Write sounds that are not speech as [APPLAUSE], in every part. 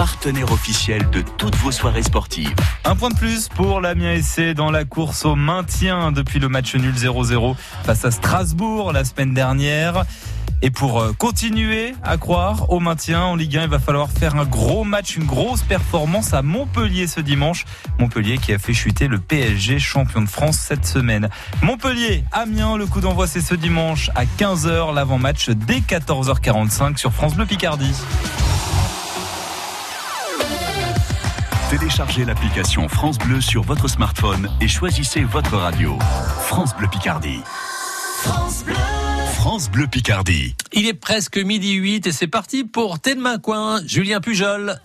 partenaire officiel de toutes vos soirées sportives. Un point de plus pour l'Amiens SC dans la course au maintien depuis le match nul 0-0 face à Strasbourg la semaine dernière. Et pour euh, continuer à croire au maintien en Ligue 1, il va falloir faire un gros match, une grosse performance à Montpellier ce dimanche. Montpellier qui a fait chuter le PSG champion de France cette semaine. Montpellier, Amiens, le coup d'envoi c'est ce dimanche à 15h, l'avant-match dès 14h45 sur France Bleu Picardie. Téléchargez l'application France Bleu sur votre smartphone et choisissez votre radio. France Bleu Picardie. France Bleu. France Bleu Picardie. Il est presque midi 8 et c'est parti pour Tête de main coin, Julien Pujol.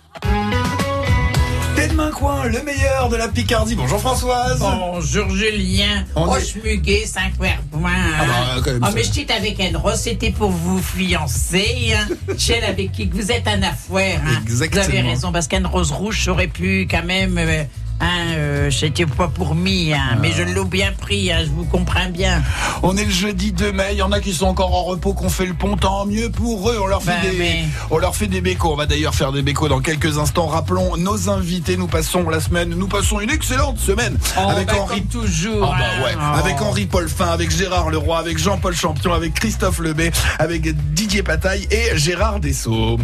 Tête main coin, le meilleur de la Picardie. Bonjour Françoise. Bonjour Julien. On est- Roche-Muguet, 5 verres point. Ah bah, quand même, Oh, mais je t'ai avec rose, c'était pour vous fiancer. Hein. [LAUGHS] Celle avec qui vous êtes un affaire. Hein. Exactement. Vous avez raison, parce qu'une rose rouge, j'aurais pu quand même. euh, Hein, euh, c'était pas pour mi, hein, mais je l'ai bien pris, hein, je vous comprends bien. On est le jeudi 2 mai, il y en a qui sont encore en repos, qu'on fait le pont, tant mieux pour eux. On leur fait, Ben, des, mais- on leur fait des bécos. On va d'ailleurs faire des bécos dans quelques instants. Rappelons nos invités. Nous passons la semaine, nous passons une excellente semaine Oh, avec bah, Henri. toujours. Ah bah hein. ouais. Oh. Avec Henri Paulfin, avec Gérard Leroy, avec Jean-Paul Champion, avec Christophe Lebet, avec Didier Pataille et Gérard Dessau.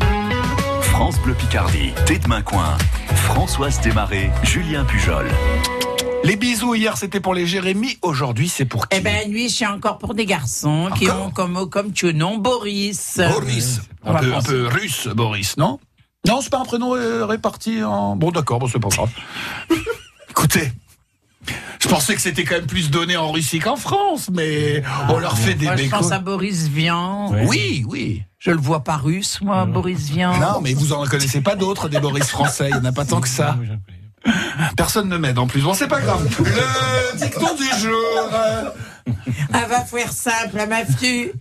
France Bleu Picardie. Tête main coin. Françoise Desmarais, Julien Pujol. Les bisous hier c'était pour les Jérémy, aujourd'hui c'est pour qui Eh ben, lui, c'est encore pour des garçons qui ont comme, comme tu nom Boris. Boris. Un, peu, un peu russe, Boris, non? Non, c'est pas un prénom euh, réparti en. Bon, d'accord, bon, c'est pas grave. [LAUGHS] Écoutez. Je pensais que c'était quand même plus donné en Russie qu'en France, mais on leur fait des Moi, je pense à Boris Vian. Oui, oui. Je le vois pas russe, moi, Boris Vian. Non, mais vous en connaissez pas d'autres des Boris français, il n'y en a pas tant que ça. Personne ne m'aide en plus. Bon, c'est pas grave. Le dicton du jour. [LAUGHS] Elle va faire simple, à ma fille.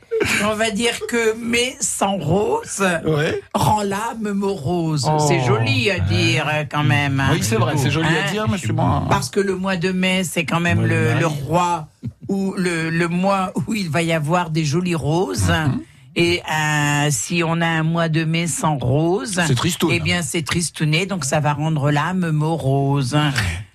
On va dire que mais sans rose Ouais. rend l'âme morose. C'est joli à dire euh, quand même. hein. Oui, c'est vrai, c'est joli à Hein dire, mais je suis moins. Parce que le mois de mai, c'est quand même le, le roi ou le, le mois où il va y avoir des jolies roses. Mhm. Et euh, si on a un mois de mai sans rose. Eh bien, c'est tristouné, donc ça va rendre l'âme morose.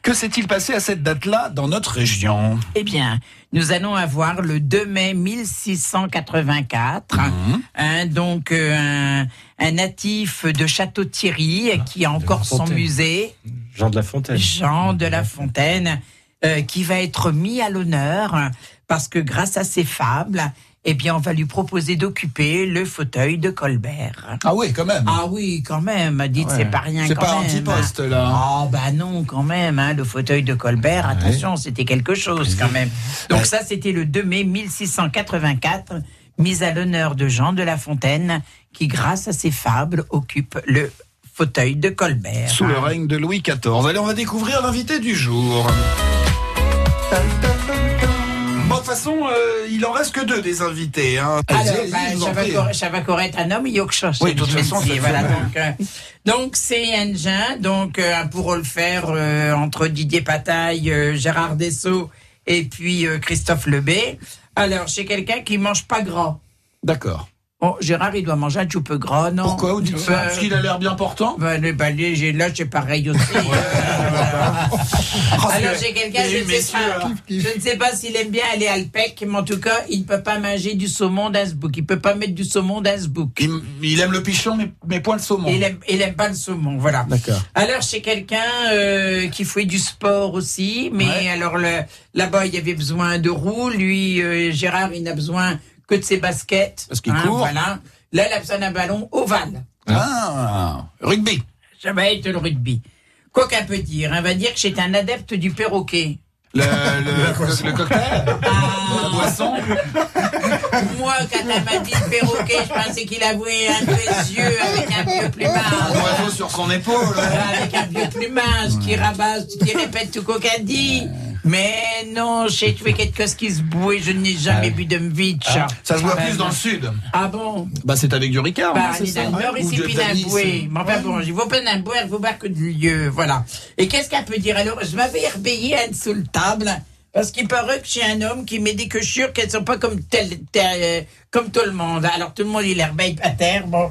Que s'est-il passé à cette date-là dans notre région? Eh bien, nous allons avoir le 2 mai 1684, Mhm. hein, donc euh, un, un natif de Château-Thierry Ah, qui a encore son Fontaine. musée, Jean de la Fontaine. Jean de La Fontaine, euh, qui va être mis à l'honneur parce que grâce à ses fables, eh bien, on va lui proposer d'occuper le fauteuil de Colbert. Ah oui, quand même. Ah oui, quand même. Dites, c'est pas rien C'est pas même. antiposte, là. Ah bah non, quand même. Hein, le fauteuil de Colbert, attention, c'était quelque chose quand même. Donc ça, c'était le 2 mai 1684, mise à l'honneur de Jean de La Fontaine, qui, grâce à ses fables, occupe le fauteuil de Colbert. Sous le règne de Louis XIV. Allez, on va découvrir l'invité du jour. Bon, de toute façon, euh, il en reste que deux des invités. Hein. Alors, Allez-y, bah, je vous en ça, va prie. cor- ça va correct un homme, il y a que chose. Oui, de toute façon, c'est voilà. Donc, euh, donc c'est un jeune, donc euh, pour le faire euh, entre Didier Pataille, euh, Gérard Dessau et puis euh, Christophe Lebet. Alors, c'est quelqu'un qui mange pas gras. D'accord. Bon, Gérard, il doit manger un peu gras, non Pourquoi vous dites ça Euh, Parce qu'il a l'air bien portant bah, le balai, j'ai là, c'est pareil aussi. Euh. Oh, [LAUGHS] Alors j'ai quelqu'un, je, ne pas, je ne sais pas s'il aime bien aller à Alpec, mais en tout cas, il ne peut pas manger du saumon d'Innsbruck. Il peut pas mettre du saumon d'Innsbruck. Il, il aime le pichon, mais, mais point le saumon. Il aime, il aime pas le saumon, voilà. D'accord. Alors c'est quelqu'un euh, qui fait du sport aussi, mais Ouais. alors là-bas il y avait besoin de roues, lui euh, Gérard il n'a besoin que de ses baskets. Parce qu'il court. Voilà. Là il a besoin d'un ballon ovale. Ah, rugby. Ça va être le rugby. Quoi qu'un peut dire, on va dire que c'est un adepte du perroquet. Le, le, [LAUGHS] le cocktail La boisson [LAUGHS] Moi, quand elle m'a dit perroquet, je pensais qu'il avouait un de ses yeux avec un vieux Un plumage. oiseau sur son épaule. Avec un vieux plumage qui rabasse, qui répète tout ce qu'elle dit. Mais non, j'ai tué quelque chose qui se bouait, je n'ai jamais bu de mvitch. Ça se voit Ah, plus ben, dans le sud. Ah bon Bah, c'est avec du Ricard, bah, hein, c'est est ça nord ici, bouet. Mais enfin bon, il vaut pas d'un boire que de lieu, voilà. Et qu'est-ce qu'elle peut dire Alors, je m'avais une sous le table, parce qu'il paraît que j'ai un homme qui met des cochures qu'elles sont pas comme tel, tel- euh, comme tout le monde. Alors, tout le monde, il les rebelle à terre, bon.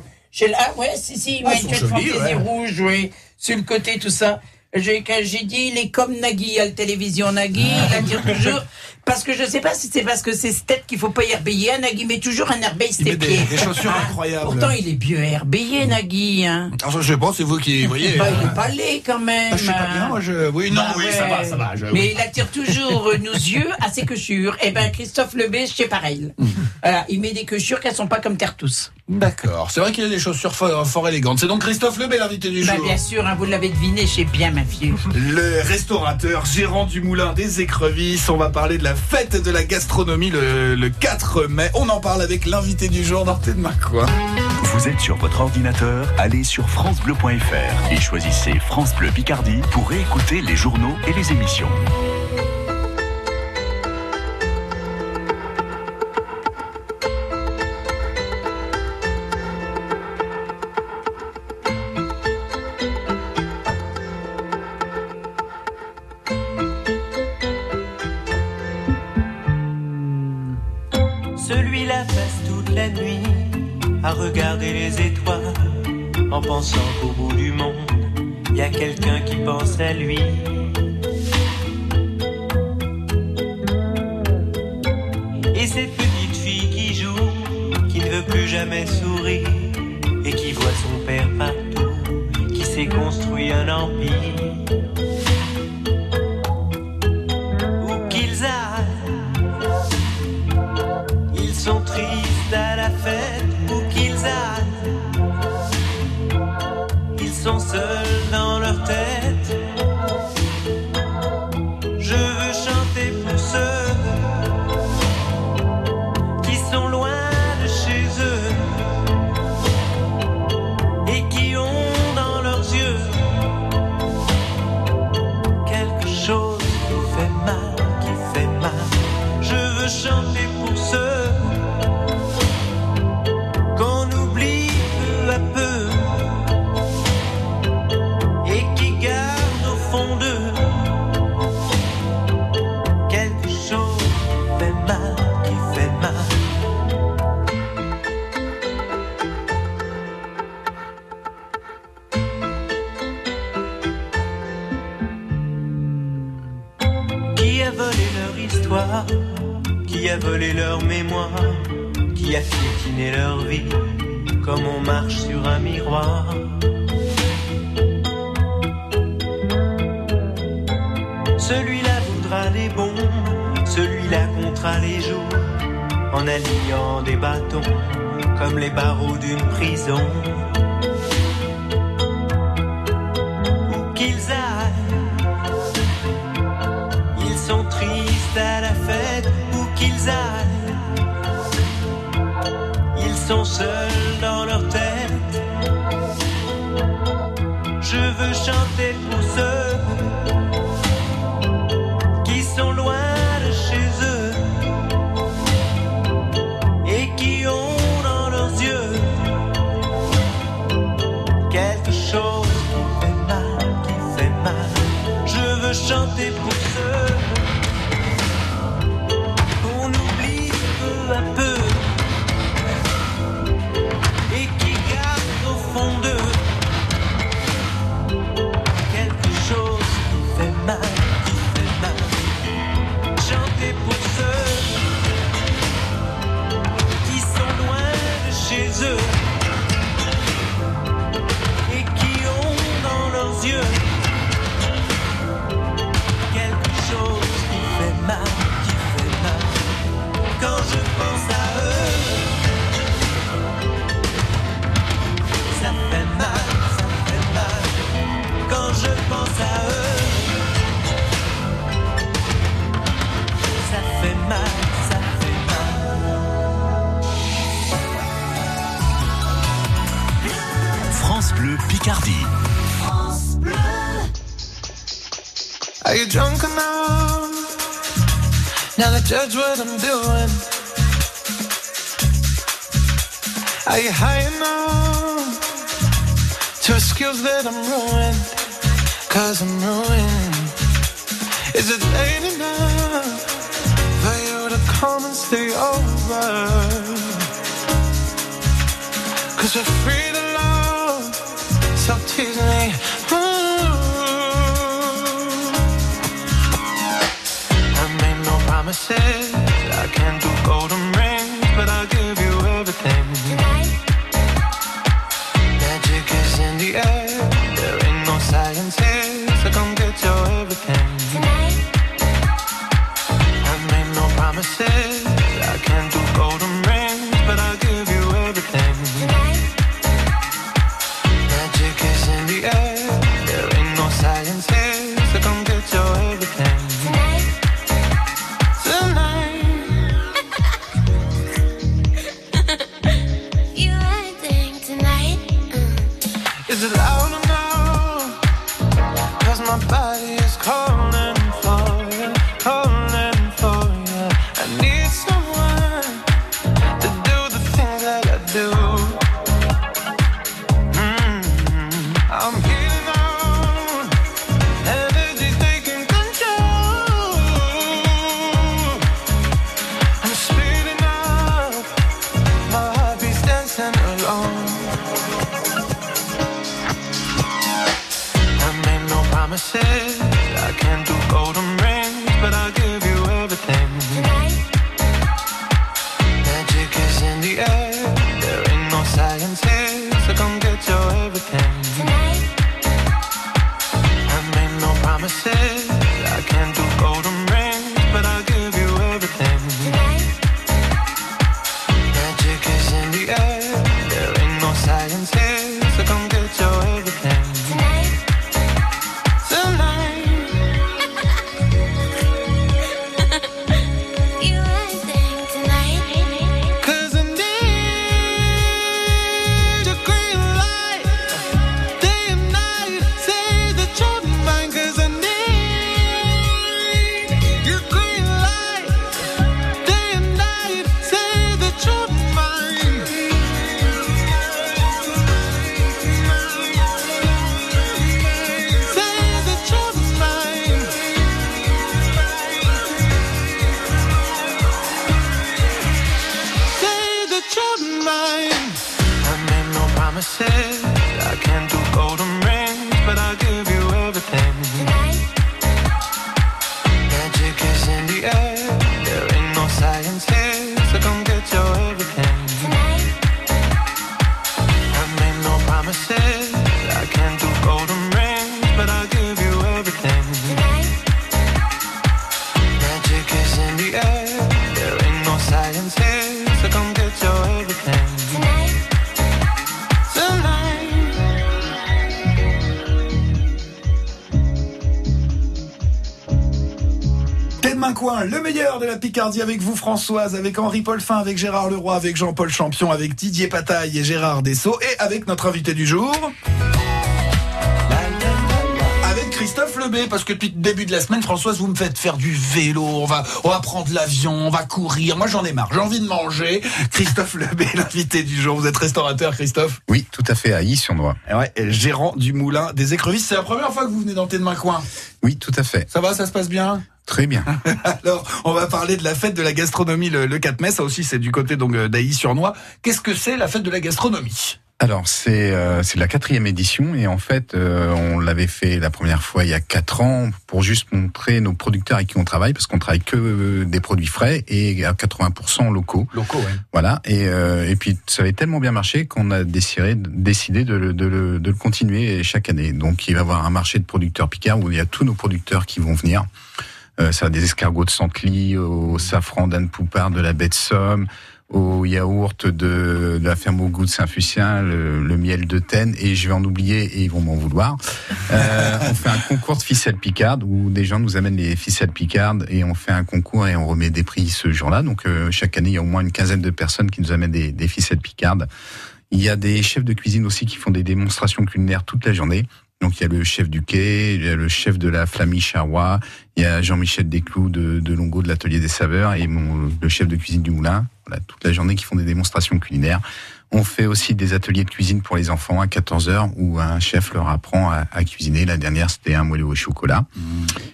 Ah ouais, si, si, il Ah, sont une fantaisie ouais. rouge, oui, sur le côté, tout ça. J'ai dit, il est comme Nagui à la télévision. Nagui, il attire toujours. Parce que je sais pas si c'est parce que c'est cette tête qu'il faut pas y herbeiller. Nagui met toujours un herbeille Il met ses des, pieds. des chaussures Ah, incroyables. Pourtant, il est bien herbeillé, Nagui. Hein. Alors, je sais pas, c'est vous qui voyez. Bah, il est pas laid quand même. Ah, je sais pas bien, moi je. Oui, non, Bah oui, ouais. ça va, ça va. je- Mais il attire toujours euh, nos yeux à ses quechures. Et ben Christophe Lebé, c'est pareil. Mm. Voilà, il met des quechures qui sont pas comme terre tous. D'accord. C'est vrai qu'il a des chaussures fort, fort élégantes. C'est donc Christophe Lebel, l'invité du Bah, jour. bien sûr, hein, vous l'avez deviné, j'ai bien ma Le restaurateur, gérant du moulin des écrevisses. On va parler de la fête de la gastronomie le, le 4 mai. On en parle avec l'invité du jour, Norté de Marcois. Vous êtes sur votre ordinateur, allez sur francebleu.fr et choisissez France Bleu Picardie pour réécouter les journaux et les émissions. En pensant qu'au bout du monde, il y a quelqu'un qui pense à lui. Et cette petite fille qui joue, qui ne veut plus jamais sourire et qui voit son père partout, qui s'est construit un empire. Où qu'ils aillent, ils sont tristes à la fête Ils Qui a volé leur mémoire Qui a piétiné leur vie Comme on marche sur un miroir. Celui-là voudra des bons Celui-là comptera les jours En alignant des bâtons Comme les barreaux d'une prison Cause we're free to love. so tease me. Ooh. I made no promises. I can't do golden de la Picardie avec vous Françoise, avec Henri Paulfin, avec Gérard Leroy, avec Jean-Paul Champion, avec Didier Pataille et Gérard Dessau et avec notre invité du jour. Parce que depuis le début de la semaine, Françoise, vous me faites faire du vélo, on va, on va prendre l'avion, on va courir. Moi, j'en ai marre, j'ai envie de manger. Christophe Lebé, [LAUGHS] l'invité du jour. Vous êtes restaurateur, Christophe? Oui, tout à fait, à Y-sur-Noix. Ouais, et gérant du moulin des écrevisses. C'est la première fois que vous venez dans Tête main coin. Oui, tout à fait. Ça va, ça se passe bien? Très bien. [LAUGHS] Alors, on va parler de la fête de la gastronomie le, le 4 mai. Ça aussi, c'est du côté donc euh, d'Ailly-sur-Noix. Qu'est-ce que c'est la fête de la gastronomie? Alors, c'est euh, c'est la quatrième édition et en fait, euh, on l'avait fait la première fois il y a quatre ans pour juste montrer nos producteurs avec qui on travaille parce qu'on travaille que euh, des produits frais et à 80% locaux. Locaux, ouais. Voilà. Et, euh, et puis, ça avait tellement bien marché qu'on a décidé, décidé de, le, de, le, de le continuer chaque année. Donc, il va y avoir un marché de producteurs picards où il y a tous nos producteurs qui vont venir. Euh, ça a des escargots de Santelli, au safran d'Anne Poupard de la baie de Somme, au yaourt de, de la ferme au goût de Saint-Fucien, le, le miel de Tène, et je vais en oublier et ils vont m'en vouloir. Euh, [LAUGHS] on fait un concours de ficelles picardes où des gens nous amènent les ficelles picardes et on fait un concours et on remet des prix ce jour-là. Donc euh, chaque année, il y a au moins une quinzaine de personnes qui nous amènent des, des ficelles picardes. Il y a des chefs de cuisine aussi qui font des démonstrations culinaires toute la journée. Donc il y a le chef du quai, il y a le chef de la Flamie Charrois, il y a Jean-Michel Desclous de, de Longo de l'Atelier des Saveurs et mon, le chef de cuisine du Moulin. Voilà, toute la journée qui font des démonstrations culinaires. On fait aussi des ateliers de cuisine pour les enfants à 14 heures où un chef leur apprend à, à cuisiner. La dernière, c'était un moelleux au chocolat.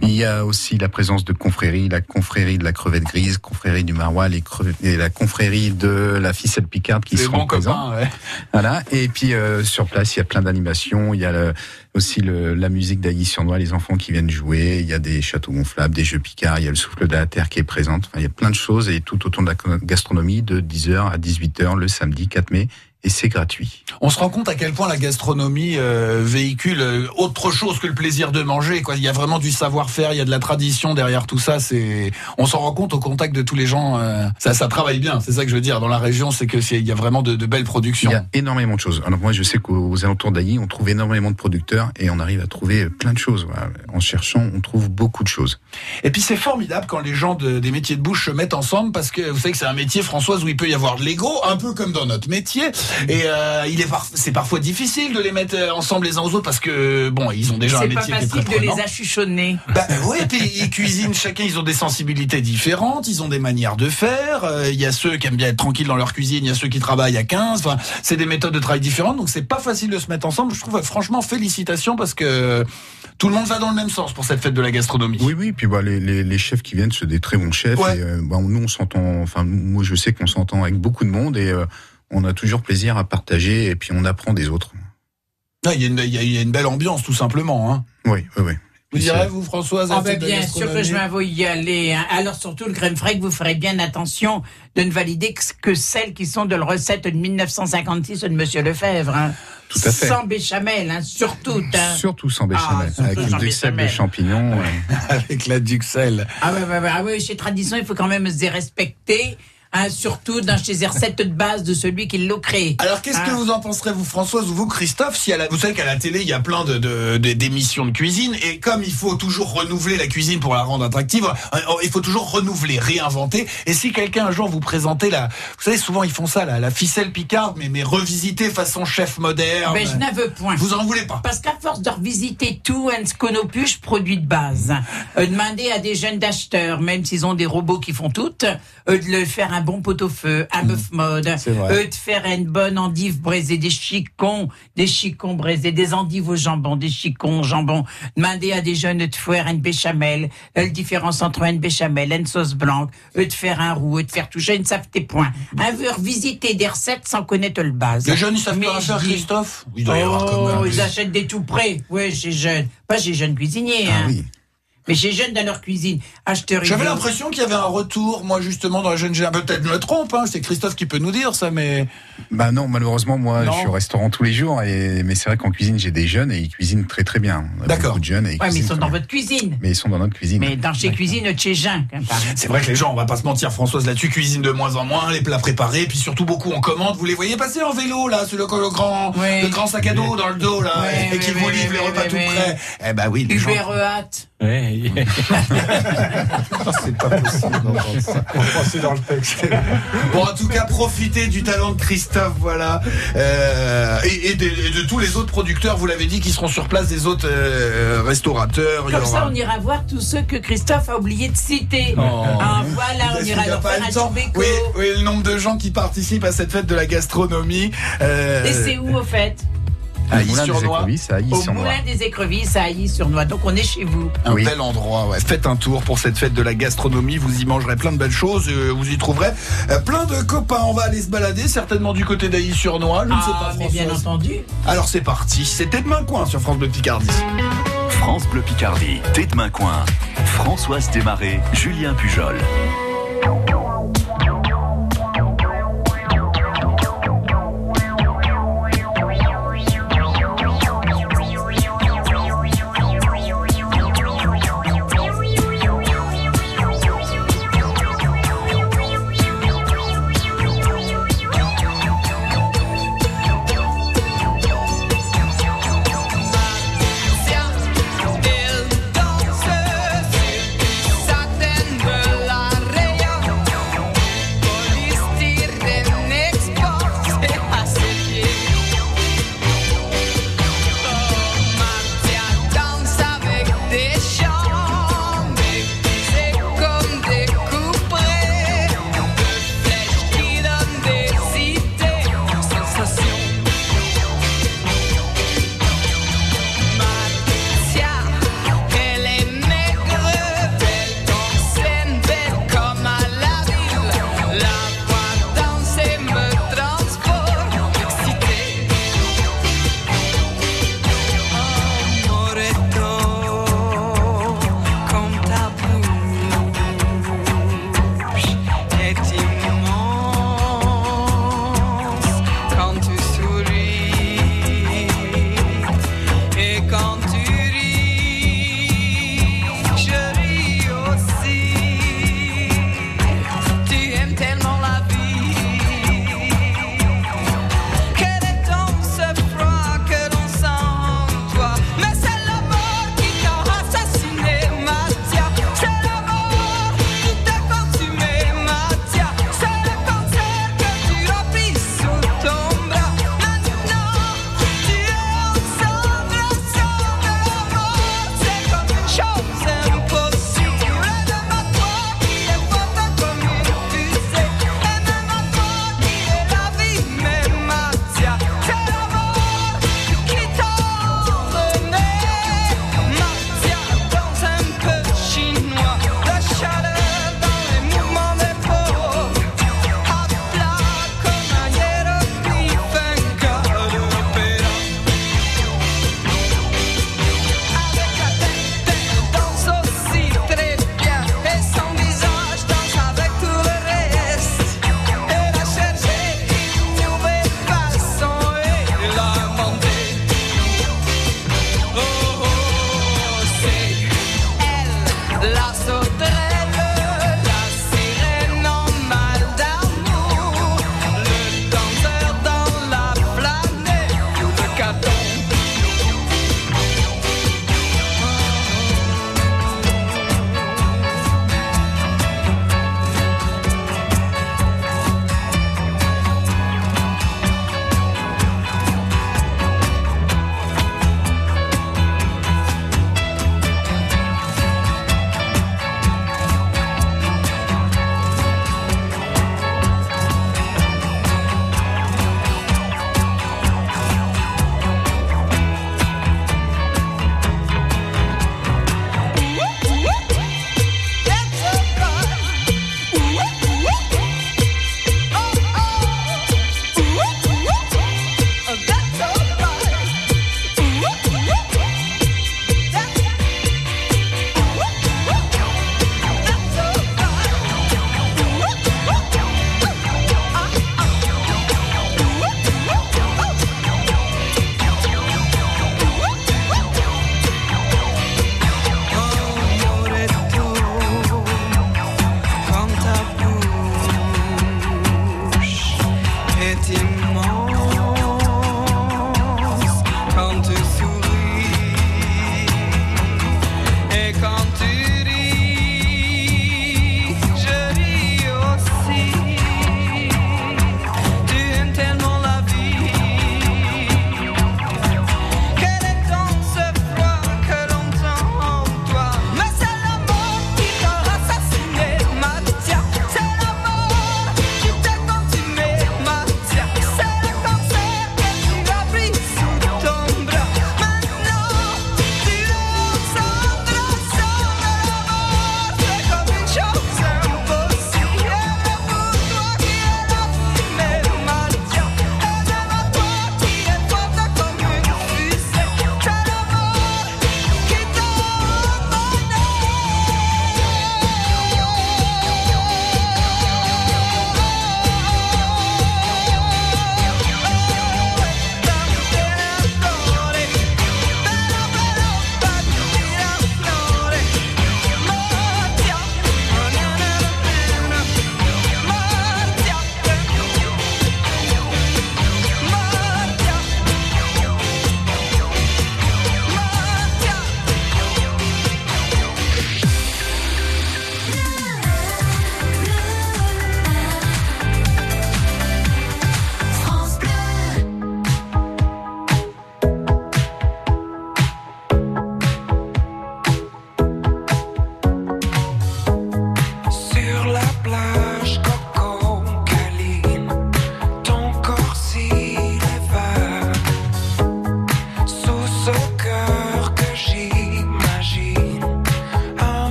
Il y a aussi la présence de confréries, la confrérie de la crevette grise, confrérie du maroilles les et la confrérie de la ficelle picarde qui seront présents. copains, ouais. Voilà. Et puis euh, sur place, il y a plein d'animations. Il y a le- aussi le- la musique d'Ailly-sur-Noix, les enfants qui viennent jouer. Il y a des châteaux gonflables, des jeux picards. Il y a le souffle de la terre qui est présente. Enfin, il y a plein de choses et tout autour de la gastronomie de 10h à 18h le samedi 4 mai. Et c'est gratuit. On se rend compte à quel point la gastronomie euh, véhicule euh, autre chose que le plaisir de manger. Quoi. Il y a vraiment du savoir-faire, il y a de la tradition derrière tout ça. C'est, on s'en rend compte au contact de tous les gens. euh, ça, ça travaille bien. C'est ça que je veux dire. Dans la région, c'est que c'est, il y a vraiment de, de belles productions. Il y a énormément de choses. Alors moi, je sais qu'aux alentours d'Ailly, on trouve énormément de producteurs et on arrive à trouver plein de choses. Voilà. En cherchant, on trouve beaucoup de choses. Et puis c'est formidable quand les gens de- des métiers de bouche se mettent ensemble parce que vous savez que c'est un métier, Françoise, où il peut y avoir de l'ego, un peu comme dans notre métier. Et euh, il est par- c'est parfois difficile de les mettre euh, ensemble les uns aux autres parce que bon, ils ont déjà un C'est pas métier qui est très facile de les achuchonner. Bah ouais, et puis ils cuisinent, chacun ils ont des sensibilités différentes, ils ont des manières de faire. euh, Il y a ceux qui aiment bien être tranquilles dans leur cuisine, il y a ceux qui travaillent à 15. Enfin, c'est des méthodes de travail différentes, donc c'est pas facile de se mettre ensemble. Je trouve euh, franchement félicitations parce que tout le monde va dans le même sens pour cette fête de la gastronomie. Oui, oui. Puis bah, les, les, les chefs qui viennent, c'est des très bons chefs. Ouais. Et, euh, bah, nous, on s'entend. Enfin, moi, je sais qu'on s'entend avec beaucoup de monde et euh, on a toujours plaisir à partager et puis on apprend des autres. Ah, Il y, a une- il y y a une belle ambiance tout simplement. Hein. Oui, oui, oui. Vous direz, vous, Françoise à Ah la ben bien sûr que je m'avoue y aller. hein. Alors surtout le crème fraîche, vous ferez bien attention de ne valider que, celles qui sont de la recette de 1956 de Monsieur Lefebvre. Hein. Tout à fait. Sans béchamel, hein, surtout. Hein. Surtout sans béchamel, Ah, avec une duxelle de champignons. ouais. [LAUGHS] avec la Duxelles. Ah ouais, ouais, ouais, ah ouais, chez Tradition, il faut quand même se respecter. Hein, surtout dans chez les recettes de base de celui qui l'a créé. Alors, qu'est-ce que Ah. vous en penserez, vous, Françoise, ou vous, Christophe, si à la, vous savez qu'à la télé, il y a plein de, d'émissions de cuisine, et comme il faut toujours renouveler la cuisine pour la rendre attractive, euh, il faut toujours renouveler, réinventer. Et si quelqu'un un jour vous présentait la, vous savez, souvent ils font ça, la, la ficelle picarde, mais, mais revisitée façon chef moderne. Ben, je n'en veux point. Vous en voulez pas Parce qu'à force de revisiter tout, un sconopuche produit de base. Euh, demander à des jeunes d'acheteurs, même s'ils ont des robots qui font tout, euh, de le faire un bon pot-au-feu, un bœuf mode, C'est vrai. euh, de faire une bonne endive braisée, des chicons, des chicons braisés, des endives au jambon, des chicons au jambon. Demander à des jeunes de faire une béchamel, euh, la différence entre une béchamel et une sauce blanche, eux de faire un roux, eux de faire tout ça, ils ne savent tes points. Un veut revisiter des recettes sans connaître le base. Les jeunes, ils savent pas je faire, Christophe? Il doit y avoir quand Oh, même. ils achètent des tout prêts. Oui, chez jeunes. Pas chez jeunes cuisiniers. Ah hein. oui. Mais chez jeunes dans leur cuisine. Acheteurs J'avais l'impression qu'il y avait un retour, moi, justement, dans la jeune génération. Peut-être me trompe, hein, c'est Christophe qui peut nous dire ça, mais. Bah non, malheureusement, moi, Non. je suis au restaurant tous les jours, et mais c'est vrai qu'en cuisine, j'ai des jeunes et ils cuisinent très très bien. D'accord. De jeunes et ils Ouais, mais ils sont dans votre cuisine. Mais ils sont dans notre cuisine. Mais dans chez cuisine chez même. C'est vrai que les gens, on va pas se mentir, Françoise, là-dessus, cuisinent de moins en moins, les plats préparés, puis surtout beaucoup en commande. Vous les voyez passer en vélo, là, sur le, le grand, Oui. le grand sac à dos dans le dos, là, Oui, et qui oui, vous oui, livrent oui, les repas oui, tout oui. prêts. Eh ben oui, les gens. Uber [LAUGHS] C'est pas possible d'entendre ça. Dans le texte. Bon, en tout cas, profitez du talent de Christophe, voilà. Euh, et, et de, et de tous les autres producteurs, vous l'avez dit, qui seront sur place, des autres euh, restaurateurs. il y Comme ça, on ira voir tous ceux que Christophe a oublié de citer. Oh. Ah, voilà, on ira y a leur faire le un temps. Oui, oui, le nombre de gens qui participent à cette fête de la gastronomie. Euh, Et c'est où, au fait? À Ailly Moulin sur des Noix. Écrevisses, à Au. Moulin des Écrevisses à Ailly-sur-Noix. Donc, on est chez vous. Un Oui. bel endroit, ouais. Faites un tour pour cette fête de la gastronomie. Vous y mangerez plein de belles choses. euh, vous y trouverez euh, plein de copains. On va aller se balader, certainement du côté d'Ailly-sur-Noix. Je ne sais Ah, pas, mais bien entendu. Alors c'est parti. C'était demain coin sur France Bleu Picardie. France Bleu Picardie, Tête de Main Coin. Françoise Desmarais, Julien Pujol.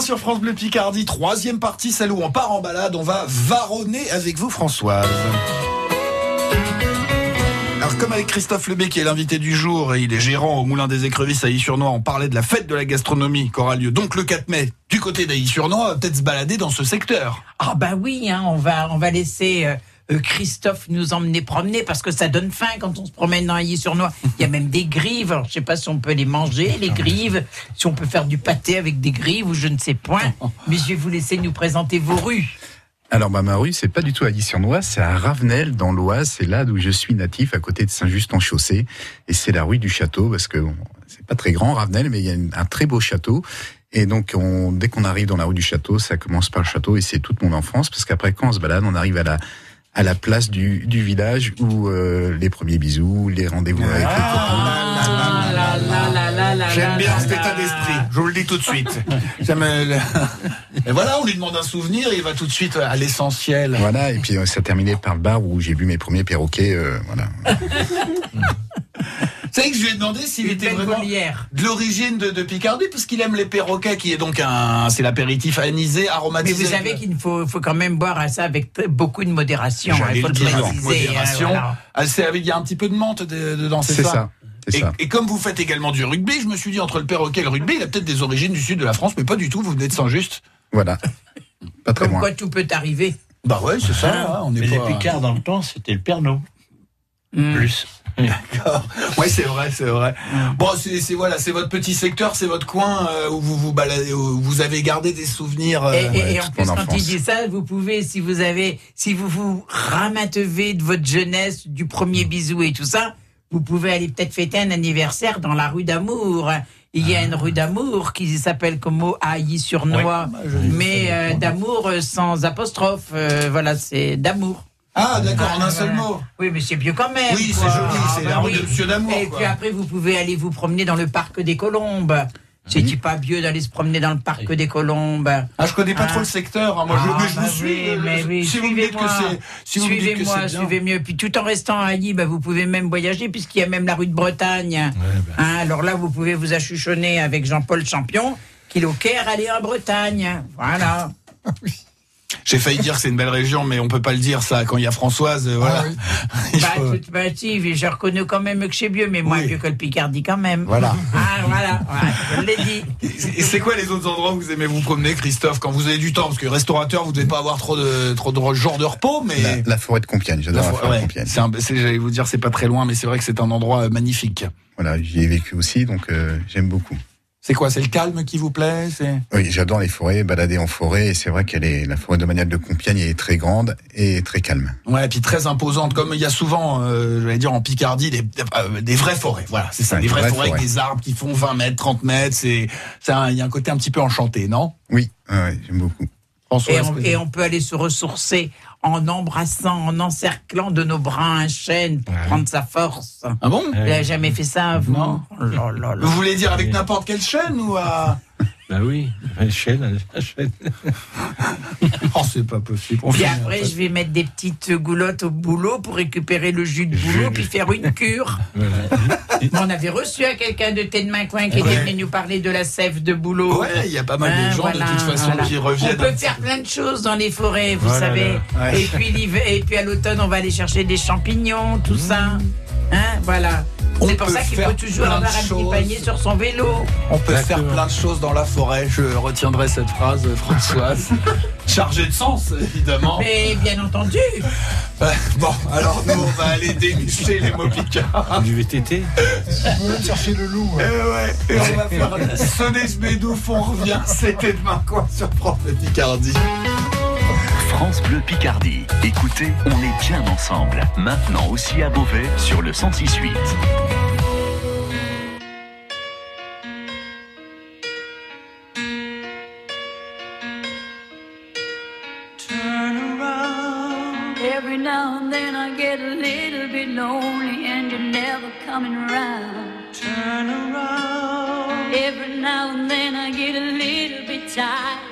Sur France Bleu Picardie. Troisième partie, celle on part en balade. On va varonner avec vous, Françoise. Alors, comme avec Christophe Lebé, qui est l'invité du jour, et il est gérant au Moulin des Écrevisses à Y-sur-Noix, on parlait de la fête de la gastronomie qui aura lieu donc le 4 mai du côté d'Ailly-sur-Noix. Peut-être se balader dans ce secteur. Ah bah oui, hein, on va on va laisser euh, Christophe nous emmener promener parce que ça donne faim quand on se promène dans sur noix Il y a même des grives. Alors, je sais pas si on peut les manger, les grives, si on peut faire du pâté avec des grives ou je ne sais point. [LAUGHS] Mais je vais vous laisser nous présenter vos rues. Alors bah, ma rue, c'est pas du tout à Guy-sur-Noix, c'est à Ravenel dans l'Oise, c'est là d'où je suis natif, à côté de Saint-Just-en-Chaussée, et c'est la rue du château parce que bon, c'est pas très grand Ravenel, mais il y a un très beau château. Et donc on, dès qu'on arrive dans la rue du château, ça commence par le château et c'est toute mon enfance parce qu'après quand on se balade, on arrive à la à la place du, du village où euh, les premiers bisous, les rendez-vous avec les copains. J'aime bien cet état d'esprit, je vous le dis tout de suite. J'aime, euh, le- Et voilà, on lui demande un souvenir, il va tout de suite à l'essentiel. Voilà, et puis euh, ça terminé par le bar où j'ai bu mes premiers perroquets. euh, voilà. Vous savez que je lui ai demandé s'il était vraiment de l'origine de, de Picardie, parce qu'il aime les perroquets, qui est donc un, c'est l'apéritif anisé, Mais aromatisé. vous savez qu'il faut, faut quand même boire à ça avec beaucoup de modération. Il faut le dire, préciser. modération. hein, voilà. Ah, c'est avec- il y a un petit peu de menthe de- dedans, c'est C'est ça. ça. C'est Et, ça. et comme vous faites également du rugby, je me suis dit entre le perroquet et le rugby, il a peut-être des origines du sud de la France, mais pas du tout. Vous venez de Saint-Just. Voilà. Pas très Comme loin. quoi tout peut arriver. Bah ouais, c'est ça. hein, on est Mais les. Picards dans le temps, c'était le Pernod. Hmm. Plus. [LAUGHS] D'accord. Ouais, c'est vrai, c'est vrai. Bon, c'est c'est- voilà, c'est votre petit secteur, c'est votre coin euh, où vous vous baladez, où vous avez gardé des souvenirs. euh, Et, et- et toute en plus, quand il enfance. dit ça, vous pouvez, si vous avez, si vous vous ramatevez de votre jeunesse, du premier bisou et tout ça, vous pouvez aller peut-être fêter un anniversaire dans la rue d'Amour. Il y a une rue d'Amour qui s'appelle comme sur noix mais euh, d'amour sans apostrophe. Euh, voilà, c'est d'amour. Ah, d'accord, en un Ah, seul voilà. mot. Oui, mais c'est mieux quand même. Oui, c'est joli, Ah, c'est bah la rue oui. de Monsieur d'Amour. Et quoi. puis après, vous pouvez aller vous promener dans le parc des Colombes. C'est pas mieux d'aller se promener dans le parc des Colombes? Ah, je connais pas Ah. trop le secteur. hein, Moi, je, Ah, mais je bah vous oui, suis. euh, mais oui, si vous me dites que c'est, si vous me dites que Suivez-moi, suivez mieux. Puis tout en restant à Ailly, bah, vous pouvez même voyager puisqu'il y a même la rue de Bretagne. ben. Hein, alors là, vous pouvez vous achuchonner avec Jean-Paul Champion, qu'il est au Caire, aller en Bretagne. Voilà. [LAUGHS] J'ai failli dire que c'est une belle région, mais on peut pas le dire ça quand il y a Françoise. euh, Voilà. [LAUGHS] Il Bah, faut- tout- bah, si, je reconnais quand même que c'est mieux, mais moins Oui. mieux que le Picardie quand même. Voilà. [LAUGHS] Ah, voilà, ouais, je l'ai dit. Et c'est quoi les autres endroits où vous aimez vous promener, Christophe, quand vous avez du temps? Parce que restaurateur, vous devez pas avoir trop de trop de jours de repos, mais La, la forêt de Compiègne, j'adore la, La- forêt ouais, de Compiègne. j'allais vous dire, c'est pas très loin, mais c'est vrai que c'est un endroit euh, magnifique. Voilà, j'y ai vécu aussi, donc euh, j'aime beaucoup. C'est quoi C'est le calme qui vous plaît Oui, j'adore les forêts, balader en forêt, et c'est vrai qu'elle est la forêt domaniale de Compiègne est très grande et très calme. Ouais, et puis très imposante, comme il y a souvent, euh, j'allais dire en Picardie, des, euh, des vraies forêts. Voilà, c'est ça, Ouais, des vraies vraies forêts avec des arbres qui font 20 mètres, 30 mètres. C'est, il y a un côté un petit peu enchanté, non? Oui, ouais, j'aime beaucoup. Et on, que- et on peut aller se ressourcer en embrassant, en encerclant de nos bras un chêne pour prendre sa force. Ah bon? Vous n'avez jamais fait ça, vous Non. Oh là là là. Vous voulez dire avec n'importe quelle chaîne ou à... [LAUGHS] Bah oui, la chaîne, la chaîne. Oh, c'est pas possible. On Puis après, je vais mettre des petites goulottes au boulot pour récupérer le jus de boulot, puis faire une cure. [LAUGHS] Voilà. On avait reçu à quelqu'un de Tête-Main-Coin qui était venu nous parler de la sève de boulot. Ouais, il y a pas mal de Hein, gens voilà, de toute façon voilà. qui On reviennent. peut faire plein de choses dans les forêts, vous Voilà, savez. Ouais. Et puis l'hiver- et puis à l'automne, on va aller chercher des champignons, tout ça. Hein, voilà. On C'est pour ça qu'il faut toujours avoir un petit panier sur son vélo. On peut faire plein de choses dans la forêt. Je retiendrai cette phrase, Françoise. [LAUGHS] Chargée de sens, évidemment. Mais bien entendu. Ouais, bon, alors nous, on va aller dénicher les mots picards. Du VTT. chercher le loup. Et, ouais, et on va [LAUGHS] faire sonner ce bédouf, on revient. C'était demain quoi sur de Picardie. France Bleu Picardie. Écoutez, on est bien ensemble. Maintenant aussi à Beauvais sur le 106.8. Turn around. Every now and then I get a little bit lonely and you're never coming around. Turn around. Every now and then I get a little bit tired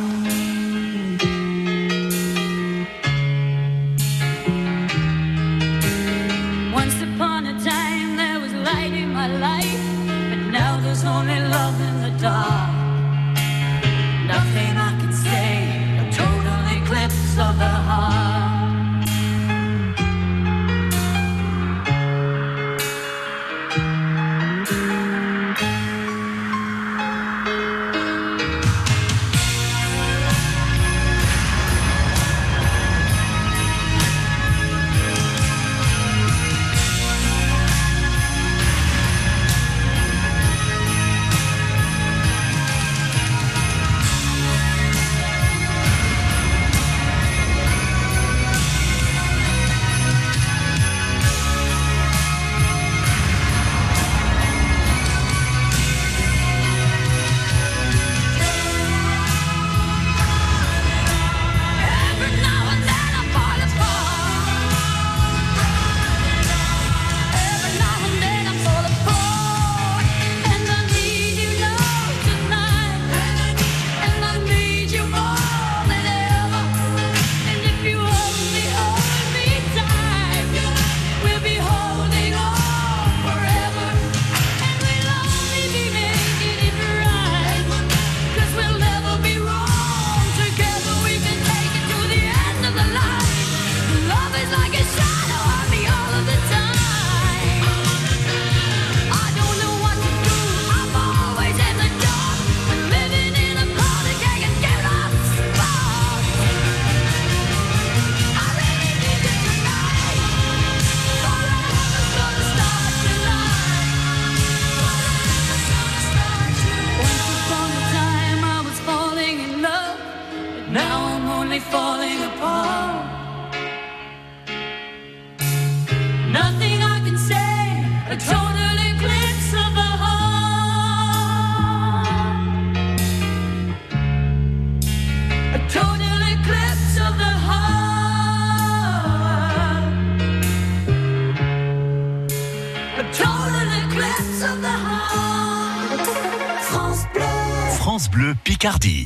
I'm only falling apart. Nothing I can say, a total eclipse of the heart. A total eclipse of the heart. A total eclipse of the heart. France Bleu. France Bleu Picardie.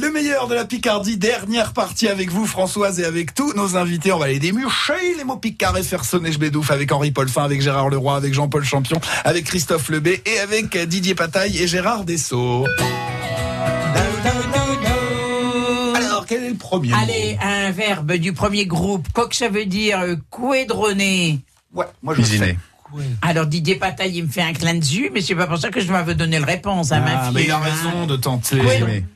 Le meilleur de la Picardie, dernière partie avec vous Françoise et avec tous nos invités. On va aller démucher les mots picards et faire sonner Bédouf avec Henri Paulfin, avec Gérard Leroy, avec Jean-Paul Champion, avec Christophe Lebé et avec Didier Pataille et Gérard Dessau. Alors, quel est le premier mot Allez, un verbe du premier groupe. Quoi que ça veut dire euh, couédronner. Ouais, moi je Cuisiner. Alors Didier Pataille, il me fait un clin dessus, mais c'est pas pour ça que je dois vous donner le réponse à ma Ah, fille. mais il a hein. raison de tenter.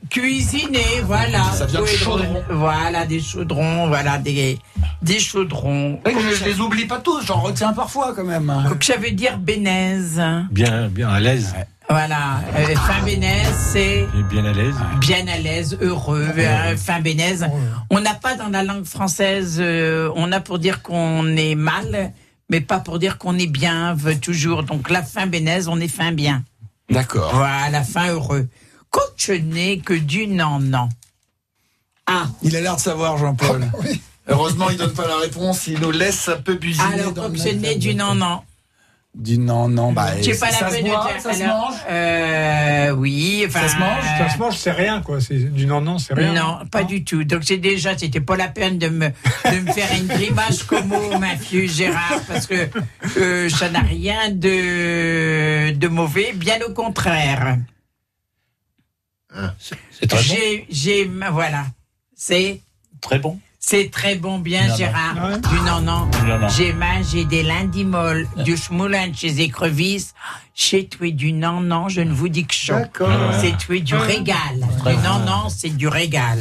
Cuisiner, voilà. Ça vient de chaudron. Voilà, des chaudrons, voilà, des, des chaudrons. Je, je les oublie pas tous, j'en retiens parfois quand même. Quoi que ça veut dire bénaise. Bien, bien à l'aise. Voilà, euh, fin bénaise, c'est bien à l'aise. bien à l'aise, heureux, euh, fin bénaise. On n'a pas dans la langue française, euh, on a pour dire qu'on est mal, mais pas pour dire qu'on est bien, veut toujours. Donc la fin bénaise, on est fin bien. D'accord. Voilà, fin heureux. Quand je n'ai que du non-non. Ah, Il a l'air de savoir, Jean-Paul. [LAUGHS] Heureusement, il donne pas la réponse, il nous laisse un peu businer. alors dans quand le je n'ai du Du non, non, bah. J'ai pas ça la se peine de boit, dire. Ça se mange euh, Oui, enfin. Ça se mange euh, Ça se mange, c'est rien, quoi. C'est du non-non, c'est rien. Non, pas du tout. Donc c'est déjà, c'était pas la peine de me, de me faire une grimace comme au Mathieu Gérard, parce que euh, ça n'a rien de, de mauvais, bien au contraire. C'est très bon. J'ai, voilà, c'est, Très bon. C'est très bon, bien Non, non. Gérard. Du non non. Non, non. J'ai mangé des lundis molles, du schmoulin chez écrevisses. Chez toi du non non, je ne vous dis que chaud. C'est toi du régal. Du non non, c'est du régal.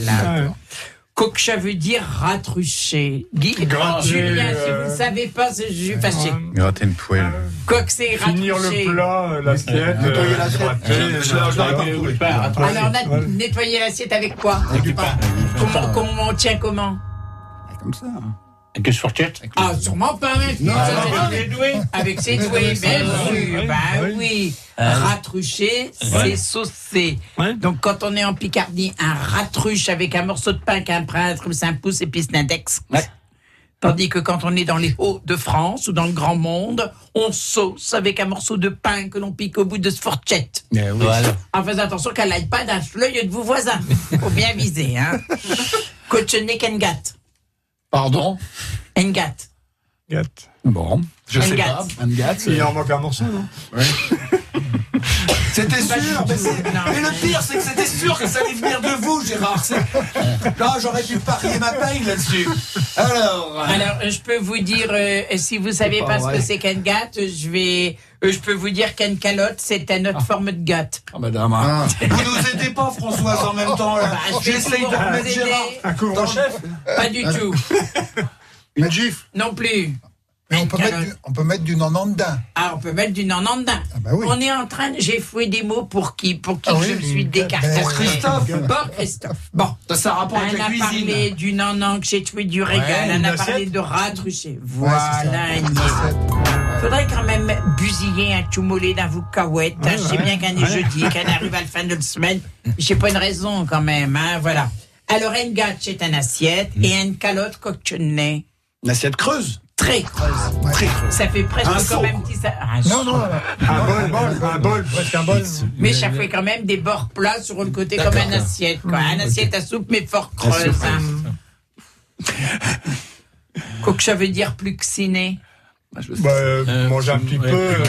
Coq, ça veut dire ratrucher. Guy, Gratter, Julien, si euh, vous ne savez pas, c'est juste facile. Gratter une poêle. Coq, c'est Finir ratrucher. le plat, euh, l'assiette. Nettoyer euh, l'assiette. Je- je. Alors, nettoyer l'assiette avec quoi Comment, comment on tient comment Comme ça. Avec une fourchette Ah, sûrement pas avec Non, c'est- avec les doués. Avec ses doués, bien sûr. Bah oui. Ratrucher, c'est saucer. Donc, quand on est en Picardie, un ratruche avec un morceau de pain qu'un prêtre s'impousse et puis c'est index. Tandis que quand on est dans les Hauts-de-France ou dans le Grand Monde, on sauce avec un morceau de pain que l'on pique au bout de ce fourchette. Voilà. En faisant attention qu'elle n'aille pas dans l'œil de vos voisins. Faut bien viser, hein. [LAUGHS] Coachonné Kengat. Pardon Engat. Gâte. Bon, je sais pas. Ngat, c'est- Il en manque un morceau, non [LAUGHS] C'était Pas sûr, mais, le pire, c'est que c'était sûr que ça allait venir de vous, Gérard. Là, j'aurais pu parier ma paye là-dessus. Alors. Alors, je peux vous dire, euh, si vous savez pas, pas ce que c'est qu'un gâte, je vais, je peux vous dire qu'une calotte, c'est une autre forme de gâte. Ah, madame. hein. [LAUGHS] Vous nous aidez pas, Françoise, en même temps. là. Bah, J'essaye de remettre vous aider. Gérard. Un couvre-chef Pas du tout. [LAUGHS] Une gifle. Non plus. Mais on peut, mettre calotte. du, on peut mettre du dedans. Ah, on peut mettre du en dedans. bah oui. On est en train, de- j'ai fouillé des mots pour qui, pour qui Ah je oui, me suis ben, décarcassé. Pour Christophe. Pour Christophe. Bon. Ça, ça a rapport avec On la a cuisine. parlé du non-non que j'ai tué du régal. Ouais, on a parlé de ratrucher. Ouais, Voilà. Agnès. Faudrait quand même busiller un mollet dans vos cahuètes. hein. Je sais bien qu'on est jeudi, qu'on arrive à la fin de la semaine. J'ai pas une raison quand même, hein, voilà. Alors, un gâche est un assiette et une calotte cochonnet. Une assiette creuse? Très creuse. Très creuse. Ça fait presque Un petit... sa- un Non, non, un bol, bol, un bol, presque un bol. Mais ça fait quand même des bords plats sur le côté comme D'accord. un assiette. Quoi. Un assiette à soupe, mais fort creuse. hein. [LAUGHS] Quoi que ça veut dire pluxiné. Bah, Bah, euh, manger un petit peu. euh,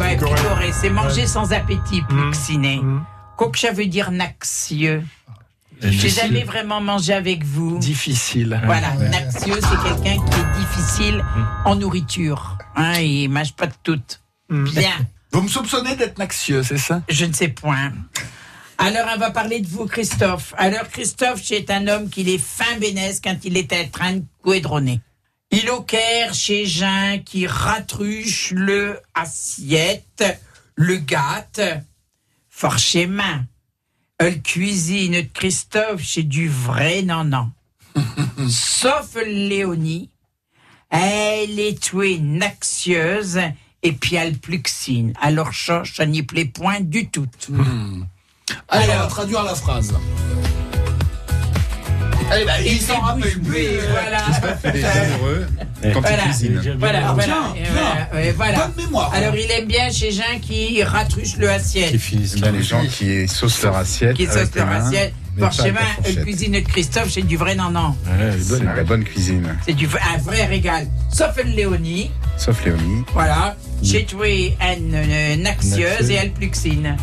Ouais. C'est manger sans appétit, pluxiné. Mm. Quoi que ça veut dire naxieux. J'ai jamais vraiment mangé avec vous. Difficile. Voilà, naxieux, c'est quelqu'un qui est difficile en nourriture. Hein, il mange pas de toutes. Bien. Vous me soupçonnez d'être naxieux, c'est ça? Je ne sais point. Alors, on va parler de vous, Christophe. Alors, Christophe, c'est un homme qui est fin bénesse quand il est en train de couédronner. Il au Caire chez Jean qui ratruche le assiette, le gâte, fort chez main. Elle cuisine Christophe chez du vrai non-non. [LAUGHS] Sauf Léonie, elle est tuée naxieuse et puis elle pluxine. Alors, ça, ça n'y plaît point du tout. Allez, on va Alors. traduire la phrase. Allez, bah, il s'en rappelle plus. Voilà. Il est généreux quand Voilà. il cuisine. Voilà, Ah, voilà. bien, bien. voilà, ouais, voilà. Bonne mémoire. Alors, il aime bien chez Jean qui ratruche le assiette. Qui finissent a les gens qui saucent leur assiette. Qui avec sauce les leur assiette. avec la cuisine de Christophe, c'est du vrai non-non. C'est la bonne cuisine. C'est du un vrai régal. Sauf le Léonie, Sauf Léonie. voilà. J'ai tué une, naxieuse Naxieuse. et elle pluxine.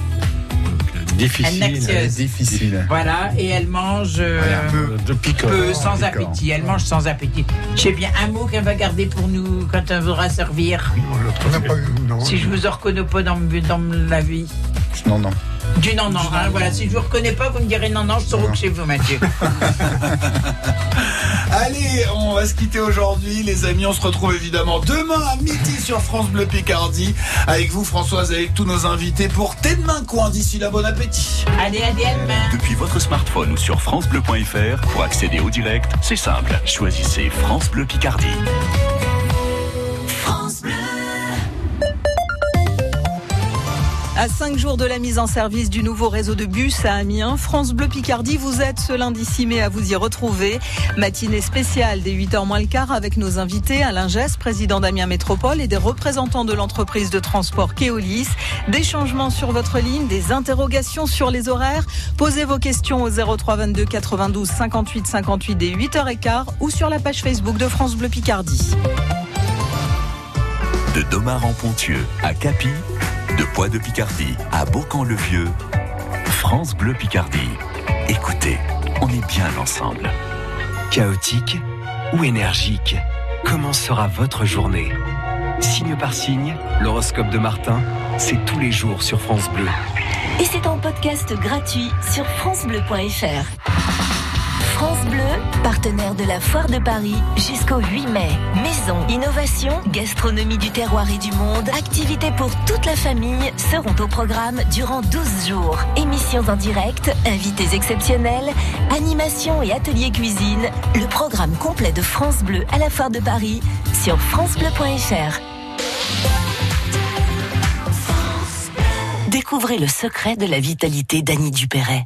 Difficile. Difficile. Voilà, et elle mange euh, Euh, De piquant. peu, sans piquant. appétit. Elle mange sans appétit. Je sais bien un mot qu'elle va garder pour nous quand elle voudra servir. On n'a pas eu, non. Si je vous en reconnais pas dans, dans la vie. Non, non. Du non, non, hein, voilà. Si je vous reconnais pas, vous me direz non, non, je saurai que chez vous, Mathieu. [LAUGHS] Allez, on va se quitter aujourd'hui, les amis. On se retrouve évidemment demain à midi sur France Bleu Picardie. Avec vous, Françoise, avec tous nos invités pour T'es de main coin. D'ici là, bon appétit. Allez, allez, à demain. Depuis votre smartphone ou sur francebleu.fr, pour accéder au direct, c'est simple. Choisissez France Bleu Picardie. À cinq jours de la mise en service du nouveau réseau de bus à Amiens, France Bleu Picardie, vous êtes ce lundi 6 mai à vous y retrouver. Matinée spéciale des 8h moins le quart avec nos invités Alain Gess, président d'Amiens Métropole et des représentants de l'entreprise de transport Keolis. Des changements sur votre ligne, des interrogations sur les horaires. Posez vos questions au 03 22 92 58 58 des 8h15 ou sur la page Facebook de France Bleu Picardie. De Domar en Pontieux à Capi, Poix de Picardie à Beaucamp-le-Vieux, France Bleu Picardie. Écoutez, on est bien ensemble. Chaotique ou énergique Comment sera votre journée? Signe par signe, l'horoscope de Martin, c'est tous les jours sur France Bleu. Et c'est en podcast gratuit sur FranceBleu.fr. France Bleu, partenaire de la Foire de Paris jusqu'au 8 mai. Maison, innovation, gastronomie du terroir et du monde, activités pour toute la famille seront au programme durant 12 jours. Émissions en direct, invités exceptionnels, animation et ateliers cuisine. Le programme complet de France Bleu à la Foire de Paris sur FranceBleu.fr. Découvrez le secret de la vitalité d'Annie Dupéret.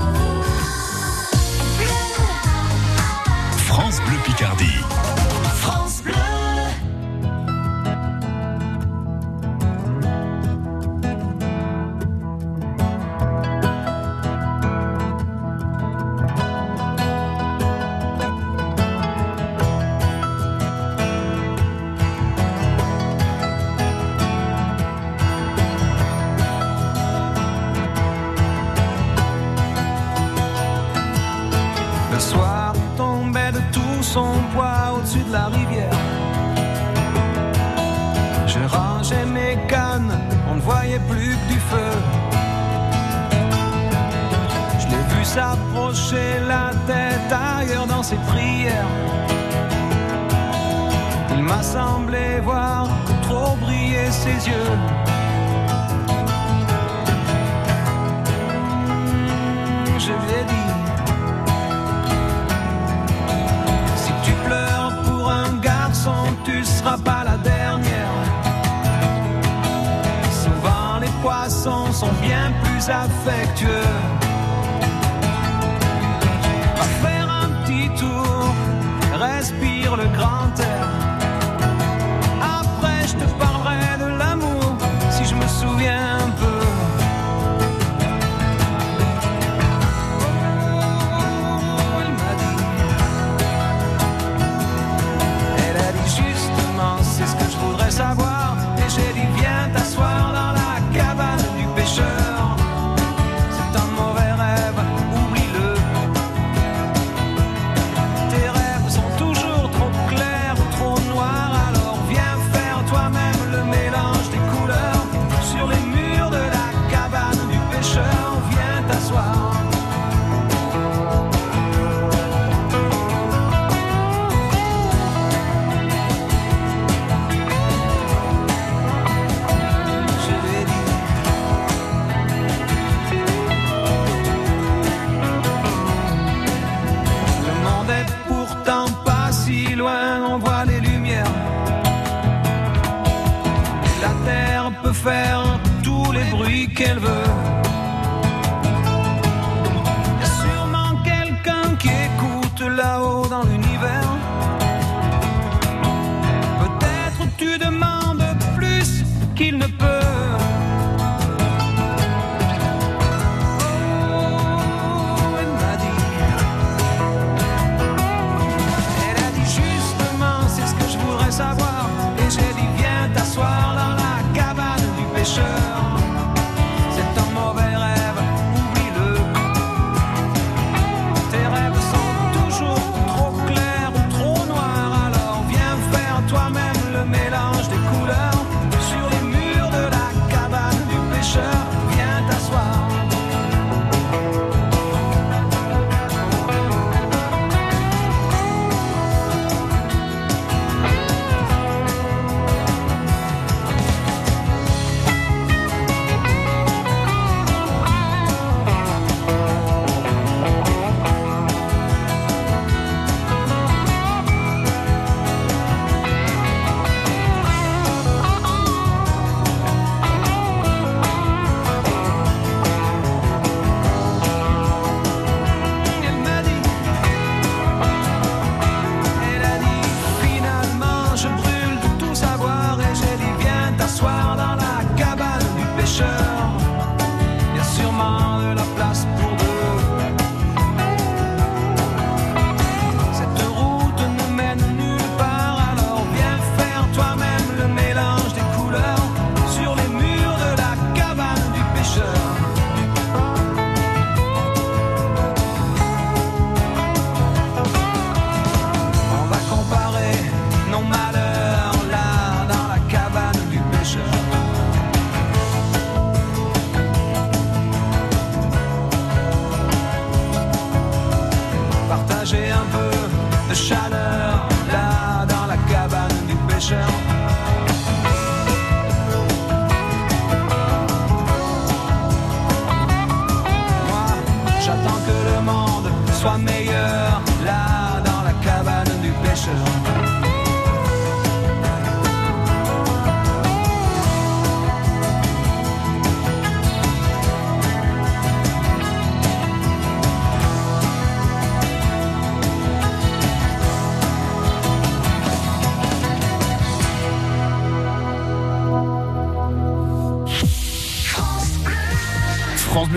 France Bleu Picardie. plus que du feu. Je l'ai vu s'approcher la tête ailleurs dans ses prières. Il m'a semblé voir trop briller ses yeux. Je lui ai dit. Si tu pleures pour un garçon, tu seras pas sont bien plus affectueux. Faire un petit tour, respire le gras.